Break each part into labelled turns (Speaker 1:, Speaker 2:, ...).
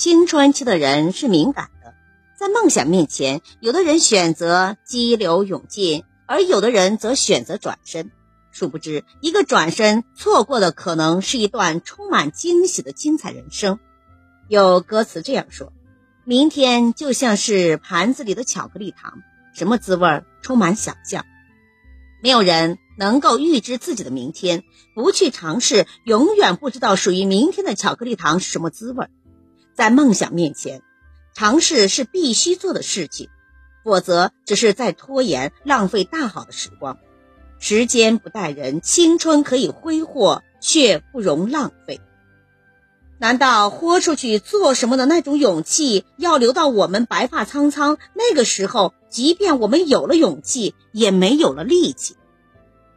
Speaker 1: 青春期的人是敏感的，在梦想面前，有的人选择激流勇进，而有的人则选择转身。殊不知，一个转身，错过的可能是一段充满惊喜的精彩人生。有歌词这样说：“明天就像是盘子里的巧克力糖，什么滋味充满想象。”没有人能够预知自己的明天，不去尝试，永远不知道属于明天的巧克力糖是什么滋味。在梦想面前，尝试是必须做的事情，否则只是在拖延，浪费大好的时光。时间不待人，青春可以挥霍，却不容浪费。难道豁出去做什么的那种勇气，要留到我们白发苍苍那个时候？即便我们有了勇气，也没有了力气。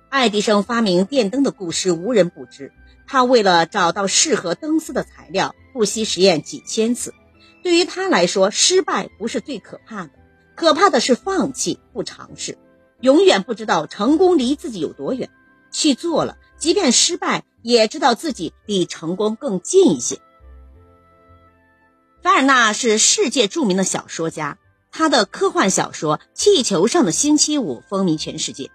Speaker 1: 爱迪生发明电灯的故事无人不知。他为了找到适合灯丝的材料，不惜实验几千次。对于他来说，失败不是最可怕的，可怕的是放弃不尝试。永远不知道成功离自己有多远。去做了，即便失败，也知道自己离成功更近一些。凡尔纳是世界著名的小说家。他的科幻小说《气球上的星期五》风靡全世界，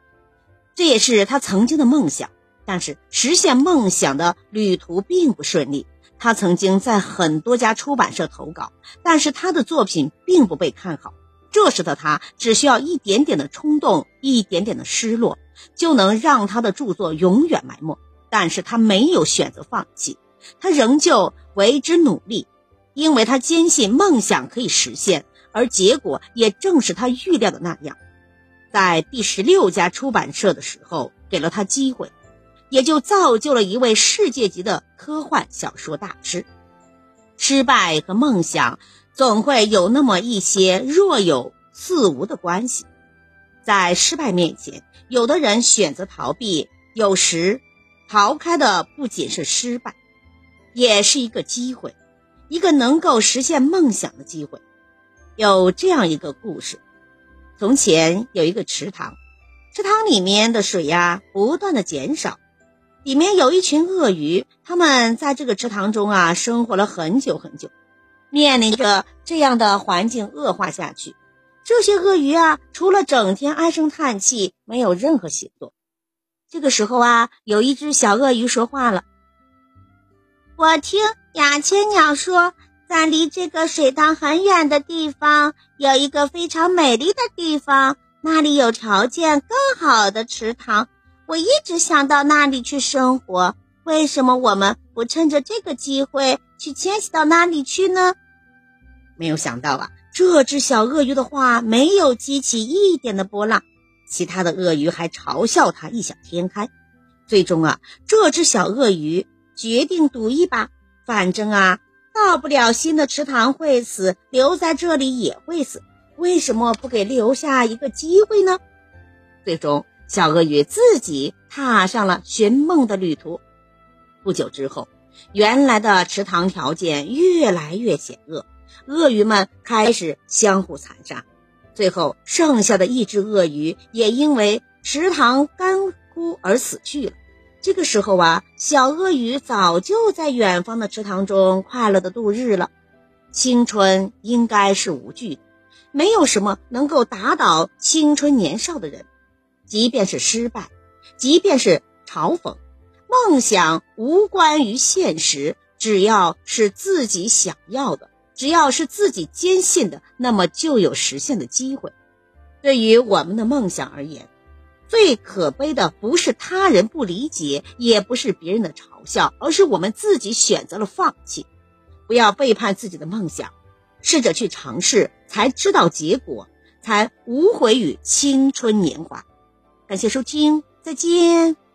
Speaker 1: 这也是他曾经的梦想。但是实现梦想的旅途并不顺利。他曾经在很多家出版社投稿，但是他的作品并不被看好。这时的他只需要一点点的冲动，一点点的失落，就能让他的著作永远埋没。但是他没有选择放弃，他仍旧为之努力，因为他坚信梦想可以实现。而结果也正是他预料的那样，在第十六家出版社的时候，给了他机会，也就造就了一位世界级的科幻小说大师。失败和梦想总会有那么一些若有似无的关系。在失败面前，有的人选择逃避，有时逃开的不仅是失败，也是一个机会，一个能够实现梦想的机会。有这样一个故事：从前有一个池塘，池塘里面的水呀不断的减少，里面有一群鳄鱼，它们在这个池塘中啊生活了很久很久，面临着这样的环境恶化下去，这些鳄鱼啊除了整天唉声叹气，没有任何行动。这个时候啊，有一只小鳄鱼说话了：“
Speaker 2: 我听雅千鸟说。”在离这个水塘很远的地方，有一个非常美丽的地方，那里有条件更好的池塘。我一直想到那里去生活。为什么我们不趁着这个机会去迁徙到那里去呢？
Speaker 1: 没有想到啊，这只小鳄鱼的话没有激起一点的波浪，其他的鳄鱼还嘲笑它异想天开。最终啊，这只小鳄鱼决定赌一把，反正啊。到不了新的池塘会死，留在这里也会死，为什么不给留下一个机会呢？最终，小鳄鱼自己踏上了寻梦的旅途。不久之后，原来的池塘条件越来越险恶，鳄鱼们开始相互残杀，最后剩下的一只鳄鱼也因为池塘干枯而死去了。这个时候啊，小鳄鱼早就在远方的池塘中快乐的度日了。青春应该是无惧的，没有什么能够打倒青春年少的人。即便是失败，即便是嘲讽，梦想无关于现实。只要是自己想要的，只要是自己坚信的，那么就有实现的机会。对于我们的梦想而言。最可悲的不是他人不理解，也不是别人的嘲笑，而是我们自己选择了放弃。不要背叛自己的梦想，试着去尝试，才知道结果，才无悔于青春年华。感谢收听，再见。